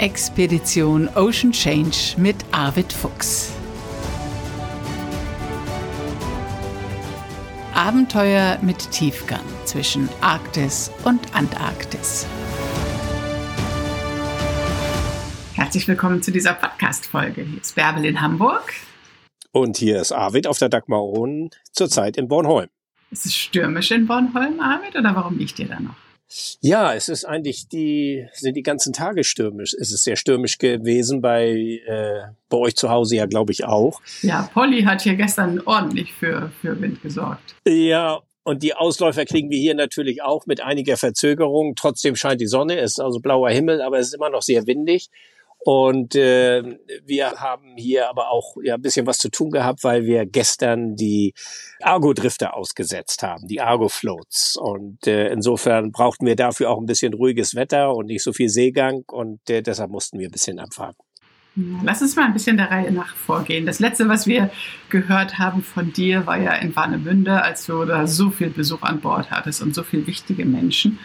Expedition Ocean Change mit Arvid Fuchs. Abenteuer mit Tiefgang zwischen Arktis und Antarktis. Herzlich willkommen zu dieser Podcast-Folge. Hier ist Bärbel in Hamburg. Und hier ist Arvid auf der Dagmaron, zurzeit in Bornholm. Ist es stürmisch in Bornholm, Arvid, oder warum nicht ihr da noch? Ja, es ist eigentlich die, sind die ganzen Tage stürmisch. Es ist sehr stürmisch gewesen bei, äh, bei euch zu Hause ja, glaube ich, auch. Ja, Polly hat hier gestern ordentlich für, für Wind gesorgt. Ja, und die Ausläufer kriegen wir hier natürlich auch mit einiger Verzögerung. Trotzdem scheint die Sonne, es ist also blauer Himmel, aber es ist immer noch sehr windig. Und äh, wir haben hier aber auch ja ein bisschen was zu tun gehabt, weil wir gestern die Argo-Drifter ausgesetzt haben, die Argo-Floats. Und äh, insofern brauchten wir dafür auch ein bisschen ruhiges Wetter und nicht so viel Seegang. Und äh, deshalb mussten wir ein bisschen abfahren. Lass uns mal ein bisschen der Reihe nach vorgehen. Das letzte, was wir gehört haben von dir, war ja in Warnemünde, als du da so viel Besuch an Bord hattest und so viele wichtige Menschen.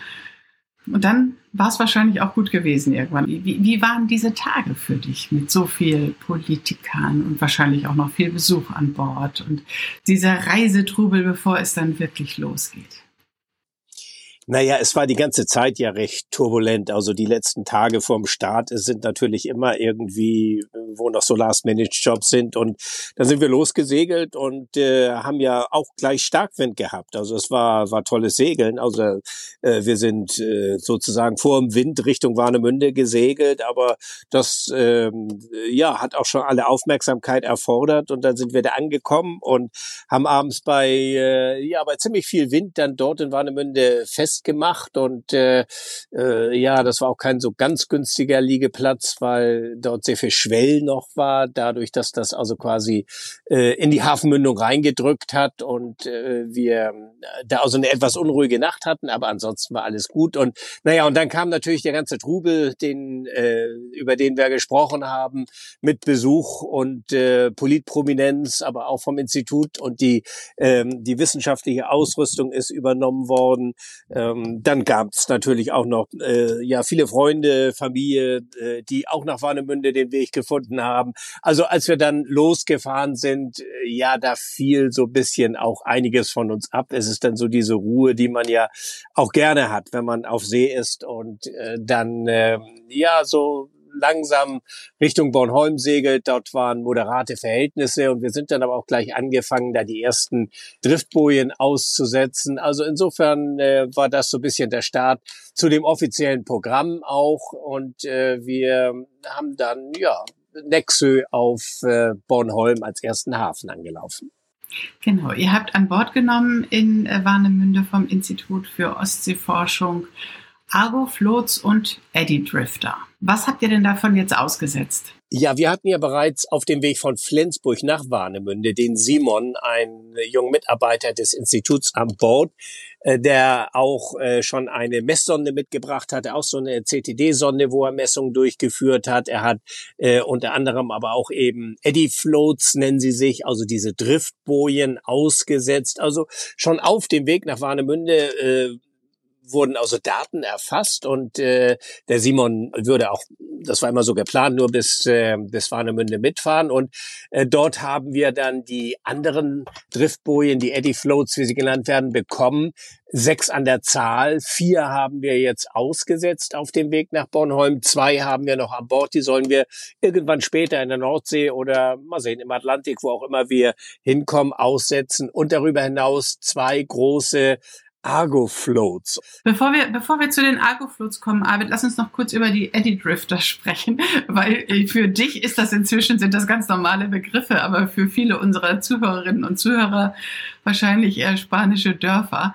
Und dann war es wahrscheinlich auch gut gewesen irgendwann. Wie, wie waren diese Tage für dich mit so viel Politikern und wahrscheinlich auch noch viel Besuch an Bord und dieser Reisetrubel, bevor es dann wirklich losgeht? Naja, es war die ganze Zeit ja recht turbulent. Also die letzten Tage vorm Start sind natürlich immer irgendwie, wo noch so Last-Minute-Jobs sind. Und dann sind wir losgesegelt und äh, haben ja auch gleich Starkwind gehabt. Also es war, war tolles Segeln. Also äh, wir sind äh, sozusagen vor dem Wind Richtung Warnemünde gesegelt, aber das ähm, ja hat auch schon alle Aufmerksamkeit erfordert. Und dann sind wir da angekommen und haben abends bei, äh, ja, bei ziemlich viel Wind dann dort in Warnemünde fest gemacht und äh, äh, ja, das war auch kein so ganz günstiger Liegeplatz, weil dort sehr viel Schwell noch war, dadurch, dass das also quasi äh, in die Hafenmündung reingedrückt hat und äh, wir da also eine etwas unruhige Nacht hatten, aber ansonsten war alles gut und naja, und dann kam natürlich der ganze Trubel, den äh, über den wir gesprochen haben, mit Besuch und äh, Politprominenz, aber auch vom Institut und die ähm, die wissenschaftliche Ausrüstung ist übernommen worden. Äh, ähm, dann gab es natürlich auch noch äh, ja viele Freunde, Familie, äh, die auch nach Warnemünde den Weg gefunden haben. Also als wir dann losgefahren sind, äh, ja, da fiel so bisschen auch einiges von uns ab. Es ist dann so diese Ruhe, die man ja auch gerne hat, wenn man auf See ist und äh, dann äh, ja so langsam Richtung Bornholm segelt. Dort waren moderate Verhältnisse und wir sind dann aber auch gleich angefangen, da die ersten Driftbojen auszusetzen. Also insofern äh, war das so ein bisschen der Start zu dem offiziellen Programm auch und äh, wir haben dann ja Nexö auf äh, Bornholm als ersten Hafen angelaufen. Genau, ihr habt an Bord genommen in äh, Warnemünde vom Institut für Ostseeforschung Argo Floats und Eddy Drifter. Was habt ihr denn davon jetzt ausgesetzt? Ja, wir hatten ja bereits auf dem Weg von Flensburg nach Warnemünde den Simon, einen jungen Mitarbeiter des Instituts an Bord, äh, der auch äh, schon eine Messsonde mitgebracht hatte, auch so eine CTD-Sonde, wo er Messungen durchgeführt hat. Er hat äh, unter anderem aber auch eben Eddy Floats nennen sie sich, also diese Driftbojen ausgesetzt. Also schon auf dem Weg nach Warnemünde wurden also Daten erfasst und äh, der Simon würde auch, das war immer so geplant, nur bis, äh, bis Warnemünde mitfahren und äh, dort haben wir dann die anderen Driftbojen, die Eddy Floats, wie sie genannt werden, bekommen. Sechs an der Zahl, vier haben wir jetzt ausgesetzt auf dem Weg nach Bornholm, zwei haben wir noch an Bord, die sollen wir irgendwann später in der Nordsee oder mal sehen, im Atlantik, wo auch immer wir hinkommen, aussetzen und darüber hinaus zwei große Argo Floats. Bevor wir, bevor wir zu den Argo Floats kommen, Arvid, lass uns noch kurz über die Eddy Drifter sprechen, weil äh, für dich ist das inzwischen, sind das ganz normale Begriffe, aber für viele unserer Zuhörerinnen und Zuhörer wahrscheinlich eher spanische Dörfer.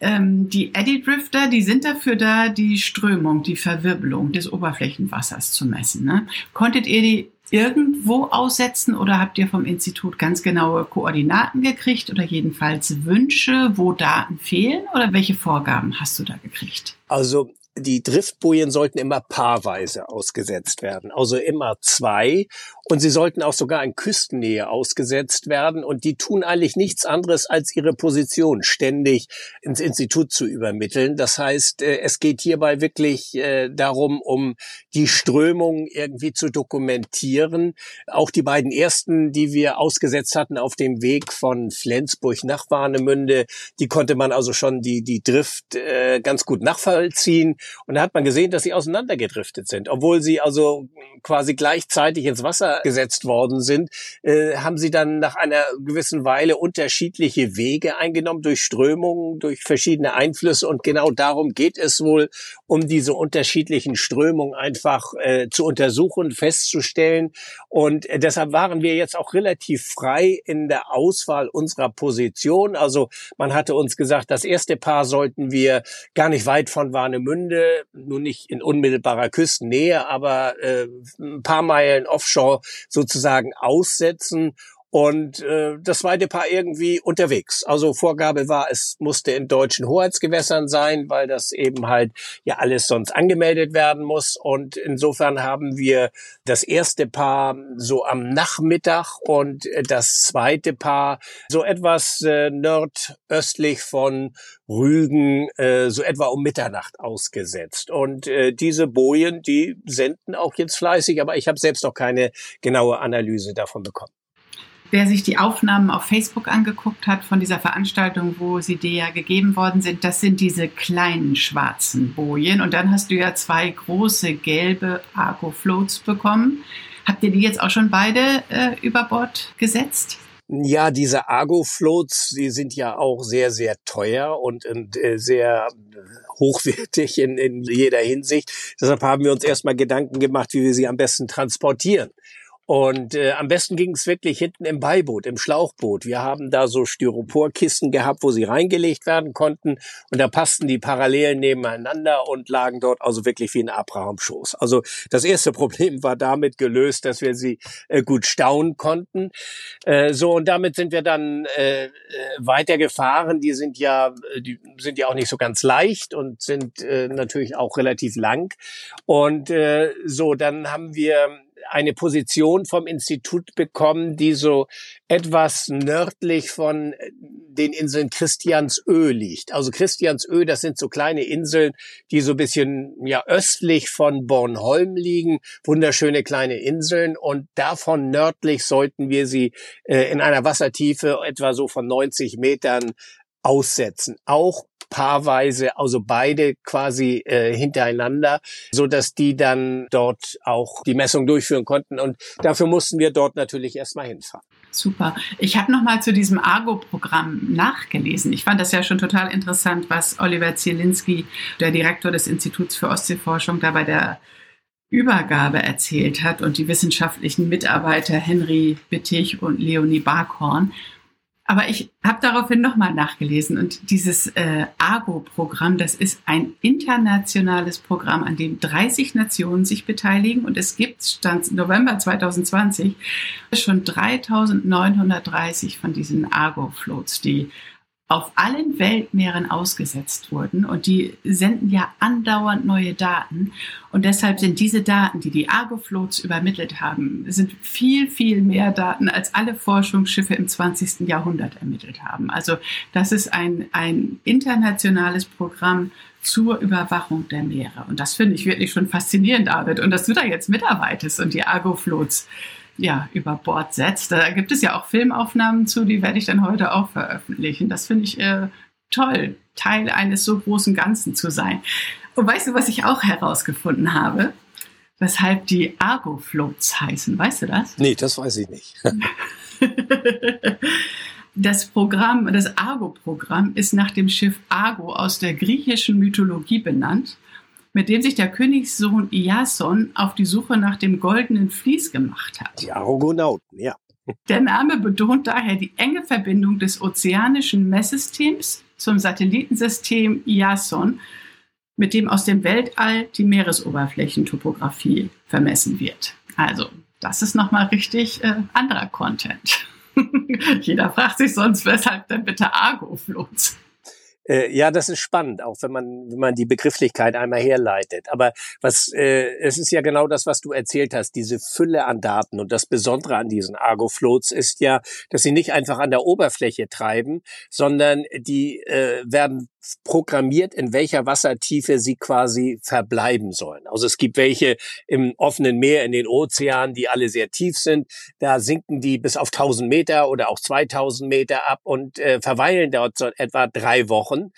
Ähm, die Eddy Drifter, die sind dafür da, die Strömung, die Verwirbelung des Oberflächenwassers zu messen. Ne? Konntet ihr die irgendwo aussetzen oder habt ihr vom Institut ganz genaue Koordinaten gekriegt oder jedenfalls Wünsche, wo Daten fehlen oder welche Vorgaben hast du da gekriegt? Also die Driftbojen sollten immer paarweise ausgesetzt werden, also immer zwei. Und sie sollten auch sogar in Küstennähe ausgesetzt werden und die tun eigentlich nichts anderes als ihre Position ständig ins Institut zu übermitteln. Das heißt, äh, es geht hierbei wirklich äh, darum, um die Strömung irgendwie zu dokumentieren. Auch die beiden ersten, die wir ausgesetzt hatten auf dem Weg von Flensburg nach Warnemünde, die konnte man also schon die, die Drift äh, ganz gut nachvollziehen. Und da hat man gesehen, dass sie auseinandergedriftet sind. Obwohl sie also quasi gleichzeitig ins Wasser gesetzt worden sind, äh, haben sie dann nach einer gewissen Weile unterschiedliche Wege eingenommen durch Strömungen, durch verschiedene Einflüsse. Und genau darum geht es wohl, um diese unterschiedlichen Strömungen einfach äh, zu untersuchen, festzustellen. Und äh, deshalb waren wir jetzt auch relativ frei in der Auswahl unserer Position. Also man hatte uns gesagt, das erste Paar sollten wir gar nicht weit von Warnemünde, nur nicht in unmittelbarer Küstennähe, aber äh, ein paar Meilen offshore sozusagen aussetzen und äh, das zweite Paar irgendwie unterwegs. Also Vorgabe war, es musste in deutschen Hoheitsgewässern sein, weil das eben halt ja alles sonst angemeldet werden muss. Und insofern haben wir das erste Paar so am Nachmittag und das zweite Paar so etwas äh, nordöstlich von Rügen, äh, so etwa um Mitternacht ausgesetzt. Und äh, diese Bojen, die senden auch jetzt fleißig, aber ich habe selbst noch keine genaue Analyse davon bekommen wer sich die Aufnahmen auf Facebook angeguckt hat von dieser Veranstaltung, wo sie dir ja gegeben worden sind, das sind diese kleinen schwarzen Bojen. Und dann hast du ja zwei große gelbe Argo Floats bekommen. Habt ihr die jetzt auch schon beide äh, über Bord gesetzt? Ja, diese Argo-Floats, die sind ja auch sehr, sehr teuer und, und äh, sehr hochwertig in, in jeder Hinsicht. Deshalb haben wir uns erstmal Gedanken gemacht, wie wir sie am besten transportieren. Und äh, am besten ging es wirklich hinten im Beiboot, im Schlauchboot. Wir haben da so Styroporkisten gehabt, wo sie reingelegt werden konnten. Und da passten die parallel nebeneinander und lagen dort also wirklich wie ein Abrahamschoß. Also das erste Problem war damit gelöst, dass wir sie äh, gut stauen konnten. Äh, so, und damit sind wir dann äh, äh weitergefahren. Die sind ja, die sind ja auch nicht so ganz leicht und sind äh, natürlich auch relativ lang. Und äh, so, dann haben wir eine Position vom Institut bekommen, die so etwas nördlich von äh, den Inseln Christiansö liegt. Also Christiansö, das sind so kleine Inseln, die so ein bisschen ja östlich von Bornholm liegen, wunderschöne kleine Inseln und davon nördlich sollten wir sie äh, in einer Wassertiefe etwa so von 90 Metern aussetzen. Auch paarweise, also beide quasi äh, hintereinander, so dass die dann dort auch die Messung durchführen konnten. Und dafür mussten wir dort natürlich erstmal hinfahren. Super. Ich habe noch mal zu diesem Argo-Programm nachgelesen. Ich fand das ja schon total interessant, was Oliver Zielinski, der Direktor des Instituts für Ostseeforschung, da bei der Übergabe erzählt hat und die wissenschaftlichen Mitarbeiter Henry Bittich und Leonie Barkhorn. Aber ich habe daraufhin nochmal nachgelesen und dieses äh, ARGO-Programm, das ist ein internationales Programm, an dem 30 Nationen sich beteiligen und es gibt, stand November 2020, schon 3930 von diesen ARGO-Floats, die auf allen Weltmeeren ausgesetzt wurden und die senden ja andauernd neue Daten und deshalb sind diese Daten, die die Argo-Floats übermittelt haben, sind viel, viel mehr Daten, als alle Forschungsschiffe im 20. Jahrhundert ermittelt haben. Also das ist ein, ein internationales Programm zur Überwachung der Meere und das finde ich wirklich schon faszinierend, David. Und dass du da jetzt mitarbeitest und die Argo-Floats ja, über Bord setzt. Da gibt es ja auch Filmaufnahmen zu, die werde ich dann heute auch veröffentlichen. Das finde ich äh, toll, Teil eines so großen Ganzen zu sein. Und weißt du, was ich auch herausgefunden habe? Weshalb die Argo-Floats heißen. Weißt du das? Nee, das weiß ich nicht. das Programm, das Argo-Programm ist nach dem Schiff Argo aus der griechischen Mythologie benannt mit dem sich der Königssohn Iason auf die Suche nach dem goldenen Vlies gemacht hat. Die Argonauten, ja. Der Name betont daher die enge Verbindung des ozeanischen Messsystems zum Satellitensystem Iason, mit dem aus dem Weltall die Meeresoberflächentopographie vermessen wird. Also, das ist nochmal richtig äh, anderer Content. Jeder fragt sich sonst, weshalb denn bitte Argo-Floats? Äh, ja, das ist spannend, auch wenn man, wenn man die Begrifflichkeit einmal herleitet. Aber was, äh, es ist ja genau das, was du erzählt hast, diese Fülle an Daten. Und das Besondere an diesen Argo-Floats ist ja, dass sie nicht einfach an der Oberfläche treiben, sondern die äh, werden programmiert, in welcher Wassertiefe sie quasi verbleiben sollen. Also es gibt welche im offenen Meer, in den Ozeanen, die alle sehr tief sind. Da sinken die bis auf 1000 Meter oder auch 2000 Meter ab und äh, verweilen dort so etwa drei Wochen.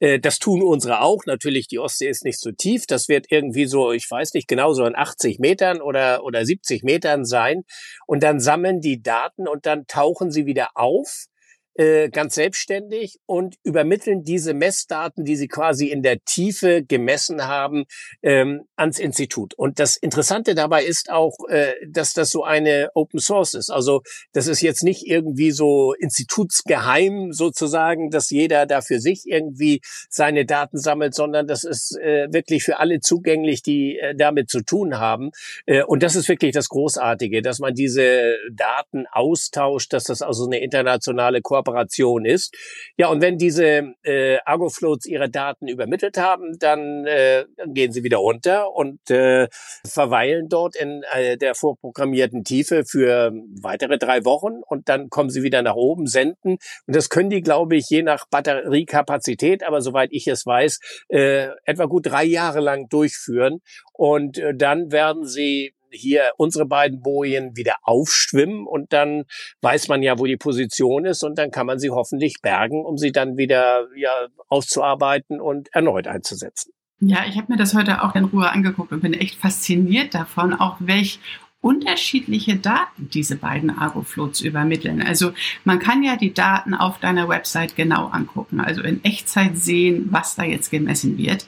Äh, das tun unsere auch. Natürlich, die Ostsee ist nicht so tief. Das wird irgendwie so, ich weiß nicht genau, so in 80 Metern oder, oder 70 Metern sein. Und dann sammeln die Daten und dann tauchen sie wieder auf äh, ganz selbstständig und übermitteln diese Messdaten, die sie quasi in der Tiefe gemessen haben, ähm, ans Institut. Und das Interessante dabei ist auch, äh, dass das so eine Open Source ist. Also das ist jetzt nicht irgendwie so institutsgeheim sozusagen, dass jeder da für sich irgendwie seine Daten sammelt, sondern das ist äh, wirklich für alle zugänglich, die äh, damit zu tun haben. Äh, und das ist wirklich das Großartige, dass man diese Daten austauscht, dass das also eine internationale Kooperation Kooperation ist. Ja, und wenn diese äh, Argofloats ihre Daten übermittelt haben, dann, äh, gehen sie wieder runter und äh, verweilen dort in äh, der vorprogrammierten Tiefe für weitere drei Wochen und dann kommen sie wieder nach oben, senden. Und das können die, glaube ich, je nach Batteriekapazität, aber soweit ich es weiß, äh, etwa gut drei Jahre lang durchführen. Und äh, dann werden sie hier unsere beiden Bojen wieder aufschwimmen und dann weiß man ja, wo die Position ist und dann kann man sie hoffentlich bergen, um sie dann wieder ja, auszuarbeiten und erneut einzusetzen. Ja, ich habe mir das heute auch in Ruhe angeguckt und bin echt fasziniert davon, auch welch unterschiedliche Daten diese beiden Argo-Floats übermitteln. Also man kann ja die Daten auf deiner Website genau angucken, also in Echtzeit sehen, was da jetzt gemessen wird.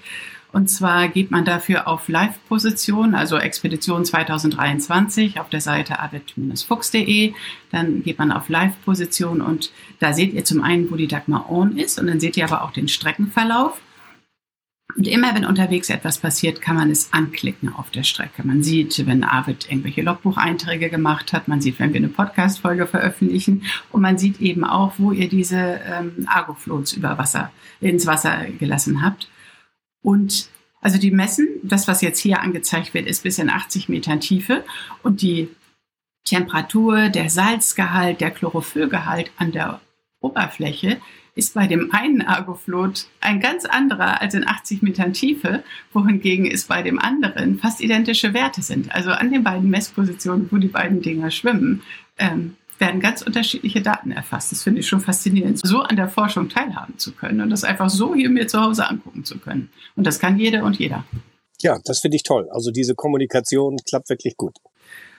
Und zwar geht man dafür auf Live-Position, also Expedition 2023 auf der Seite avid-fuchs.de. Dann geht man auf Live-Position und da seht ihr zum einen, wo die Dagmar On ist und dann seht ihr aber auch den Streckenverlauf. Und immer wenn unterwegs etwas passiert, kann man es anklicken auf der Strecke. Man sieht, wenn Arvid irgendwelche Logbucheinträge gemacht hat, man sieht, wenn wir eine Podcast-Folge veröffentlichen und man sieht eben auch, wo ihr diese ähm, Argo-Floats über Wasser, ins Wasser gelassen habt. Und also die messen, das, was jetzt hier angezeigt wird, ist bis in 80 Metern Tiefe und die Temperatur, der Salzgehalt, der Chlorophyllgehalt an der Oberfläche ist bei dem einen Argoflot ein ganz anderer als in 80 Metern Tiefe, wohingegen es bei dem anderen fast identische Werte sind. Also an den beiden Messpositionen, wo die beiden Dinger schwimmen, ähm, werden ganz unterschiedliche Daten erfasst. Das finde ich schon faszinierend, so an der Forschung teilhaben zu können und das einfach so hier mir zu Hause angucken zu können. Und das kann jede und jeder. Ja, das finde ich toll. Also diese Kommunikation klappt wirklich gut.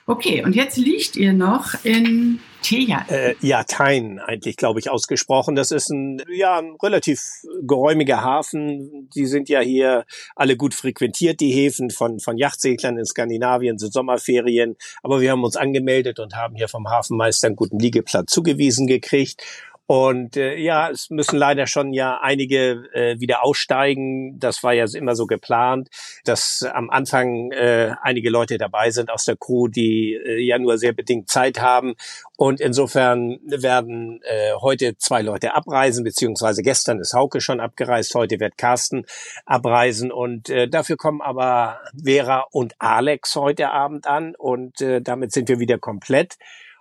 Okay, und jetzt liegt ihr noch in Teja. Äh, ja, Tein eigentlich, glaube ich, ausgesprochen. Das ist ein, ja, ein relativ geräumiger Hafen. Die sind ja hier alle gut frequentiert, die Häfen von, von Yachtseglern in Skandinavien, sind Sommerferien. Aber wir haben uns angemeldet und haben hier vom Hafenmeister einen guten Liegeplatz zugewiesen gekriegt. Und äh, ja, es müssen leider schon ja einige äh, wieder aussteigen. Das war ja immer so geplant, dass am Anfang äh, einige Leute dabei sind aus der Crew, die äh, ja nur sehr bedingt Zeit haben. Und insofern werden äh, heute zwei Leute abreisen, beziehungsweise gestern ist Hauke schon abgereist, heute wird Carsten abreisen. Und äh, dafür kommen aber Vera und Alex heute Abend an. Und äh, damit sind wir wieder komplett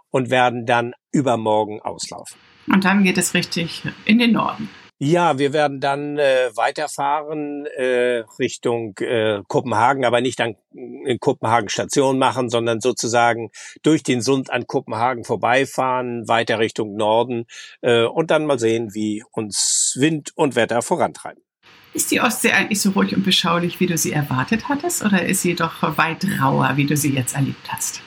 und werden dann übermorgen auslaufen. Und dann geht es richtig in den Norden. Ja, wir werden dann äh, weiterfahren äh, Richtung äh, Kopenhagen, aber nicht an in Kopenhagen Station machen, sondern sozusagen durch den Sund an Kopenhagen vorbeifahren, weiter Richtung Norden äh, und dann mal sehen, wie uns Wind und Wetter vorantreiben. Ist die Ostsee eigentlich so ruhig und beschaulich, wie du sie erwartet hattest, oder ist sie doch weit rauer, wie du sie jetzt erlebt hast?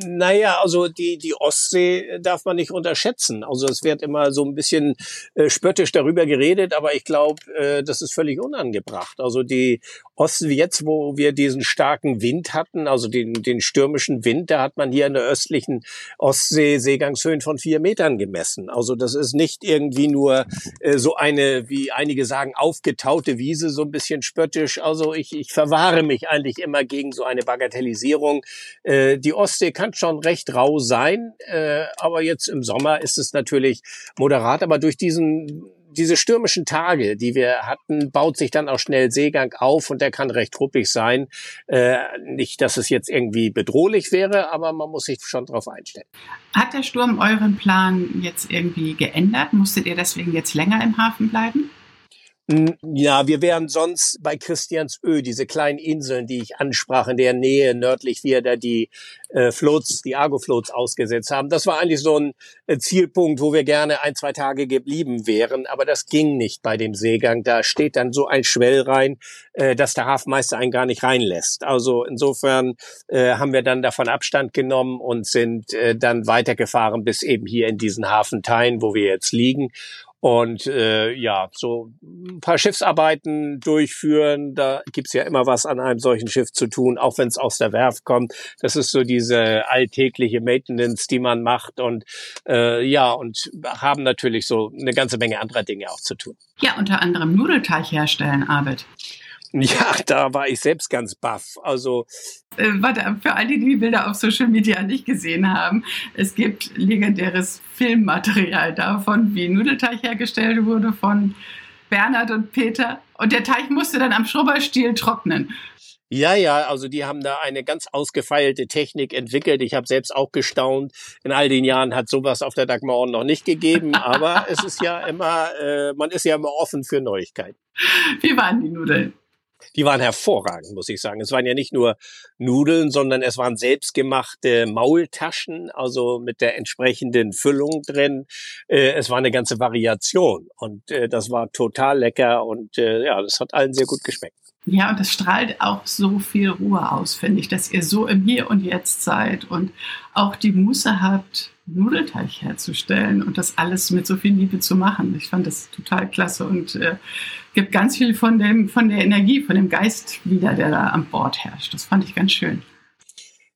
Naja, also die, die Ostsee darf man nicht unterschätzen. Also es wird immer so ein bisschen äh, spöttisch darüber geredet, aber ich glaube, äh, das ist völlig unangebracht. Also die Osten, jetzt, wo wir diesen starken Wind hatten, also den, den stürmischen Wind, da hat man hier in der östlichen Ostsee Seegangshöhen von vier Metern gemessen. Also das ist nicht irgendwie nur äh, so eine, wie einige sagen, aufgetaute Wiese, so ein bisschen spöttisch. Also ich, ich verwahre mich eigentlich immer gegen so eine Bagatellisierung. Äh, die Ostsee kann schon recht rau sein, äh, aber jetzt im Sommer ist es natürlich moderat, aber durch diesen diese stürmischen Tage, die wir hatten, baut sich dann auch schnell Seegang auf und der kann recht ruppig sein. Äh, nicht, dass es jetzt irgendwie bedrohlich wäre, aber man muss sich schon darauf einstellen. Hat der Sturm euren Plan jetzt irgendwie geändert? Musstet ihr deswegen jetzt länger im Hafen bleiben? Ja, wir wären sonst bei Christiansö, diese kleinen Inseln, die ich ansprach, in der Nähe nördlich wir da die äh, Floats, die Argo-Floats ausgesetzt haben. Das war eigentlich so ein äh, Zielpunkt, wo wir gerne ein, zwei Tage geblieben wären, aber das ging nicht bei dem Seegang. Da steht dann so ein Schwell rein, äh, dass der Hafenmeister einen gar nicht reinlässt. Also insofern äh, haben wir dann davon Abstand genommen und sind äh, dann weitergefahren bis eben hier in diesen Hafenteilen, wo wir jetzt liegen und äh, ja, so ein paar Schiffsarbeiten durchführen. Da gibt's ja immer was an einem solchen Schiff zu tun, auch wenn es aus der Werft kommt. Das ist so diese alltägliche Maintenance, die man macht und äh, ja, und haben natürlich so eine ganze Menge anderer Dinge auch zu tun. Ja, unter anderem Nudelteig herstellen, Arbeit. Ja, da war ich selbst ganz baff. Also äh, warte, für all die, die Bilder auf Social Media nicht gesehen haben, es gibt legendäres Filmmaterial davon, wie Nudelteig hergestellt wurde von Bernhard und Peter. Und der Teig musste dann am Schrubberstiel trocknen. Ja, ja, also die haben da eine ganz ausgefeilte Technik entwickelt. Ich habe selbst auch gestaunt. In all den Jahren hat sowas auf der Dagmar noch nicht gegeben, aber es ist ja immer, äh, man ist ja immer offen für Neuigkeiten. Wie waren die Nudeln? Die waren hervorragend, muss ich sagen. Es waren ja nicht nur Nudeln, sondern es waren selbstgemachte Maultaschen, also mit der entsprechenden Füllung drin. Äh, es war eine ganze Variation und äh, das war total lecker und äh, ja, das hat allen sehr gut geschmeckt. Ja, und das strahlt auch so viel Ruhe aus, finde ich, dass ihr so im Hier und Jetzt seid und auch die Muße habt, Nudelteig herzustellen und das alles mit so viel Liebe zu machen. Ich fand das total klasse und äh, gibt ganz viel von, dem, von der Energie, von dem Geist wieder, der da an Bord herrscht. Das fand ich ganz schön.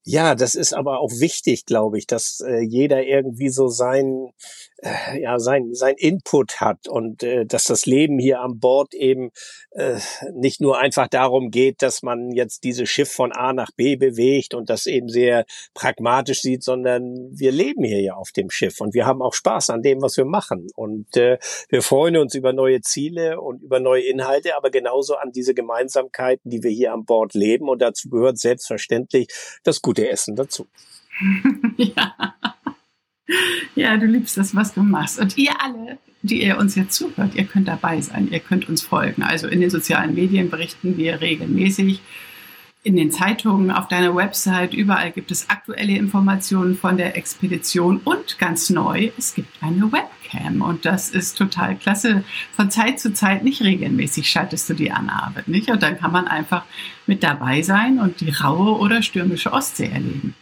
Ja, das ist aber auch wichtig, glaube ich, dass äh, jeder irgendwie so sein, äh, ja, sein, sein Input hat und äh, dass das Leben hier an Bord eben äh, nicht nur einfach darum geht, dass man jetzt dieses Schiff von A nach B bewegt und das eben sehr pragmatisch sieht, sondern wir leben hier ja auf dem Schiff und wir haben auch Spaß an dem, was wir machen. Und äh, wir freuen uns über neue Ziele und über neue Inhalte, aber genauso an diese Gemeinsamkeiten, die wir hier an Bord leben. Und dazu gehört selbstverständlich das gute Essen dazu. ja. ja, du liebst das, was du machst. Und ihr alle, die ihr uns jetzt zuhört, ihr könnt dabei sein, ihr könnt uns folgen. Also in den sozialen Medien berichten wir regelmäßig, in den Zeitungen, auf deiner Website, überall gibt es aktuelle Informationen von der Expedition und ganz neu, es gibt eine Webcam und das ist total klasse. Von Zeit zu Zeit, nicht regelmäßig, schaltest du die an, Arbeit, nicht? Und dann kann man einfach mit dabei sein und die raue oder stürmische Ostsee erleben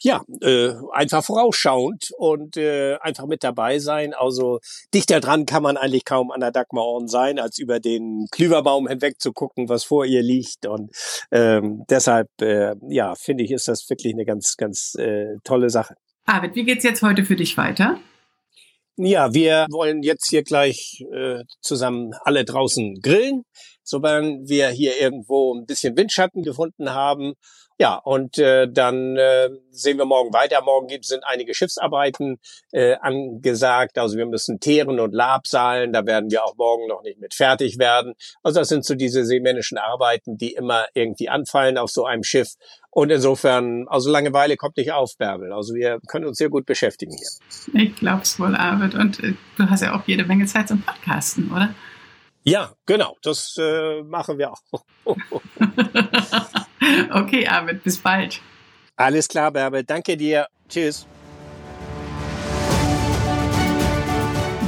ja, äh, einfach vorausschauend und äh, einfach mit dabei sein. Also dichter dran kann man eigentlich kaum an der Dagmarorden sein, als über den Klüverbaum hinweg zu gucken, was vor ihr liegt. Und ähm, deshalb, äh, ja, finde ich, ist das wirklich eine ganz, ganz äh, tolle Sache. Arvid, wie geht's jetzt heute für dich weiter? Ja, wir wollen jetzt hier gleich äh, zusammen alle draußen grillen, sobald wir hier irgendwo ein bisschen Windschatten gefunden haben ja, und äh, dann äh, sehen wir morgen weiter. Morgen gibt, sind einige Schiffsarbeiten äh, angesagt. Also wir müssen Teeren und Labsalen. Da werden wir auch morgen noch nicht mit fertig werden. Also das sind so diese seemännischen Arbeiten, die immer irgendwie anfallen auf so einem Schiff. Und insofern, also Langeweile kommt nicht auf, Bärbel. Also wir können uns sehr gut beschäftigen hier. Ich glaub's wohl, Arvid. Und äh, du hast ja auch jede Menge Zeit zum Podcasten, oder? Ja, genau. Das äh, machen wir auch. Okay, Arvid, bis bald. Alles klar, Bärbel. Danke dir. Tschüss.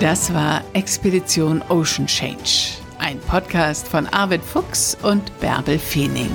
Das war Expedition Ocean Change, ein Podcast von Arvid Fuchs und Bärbel Feening.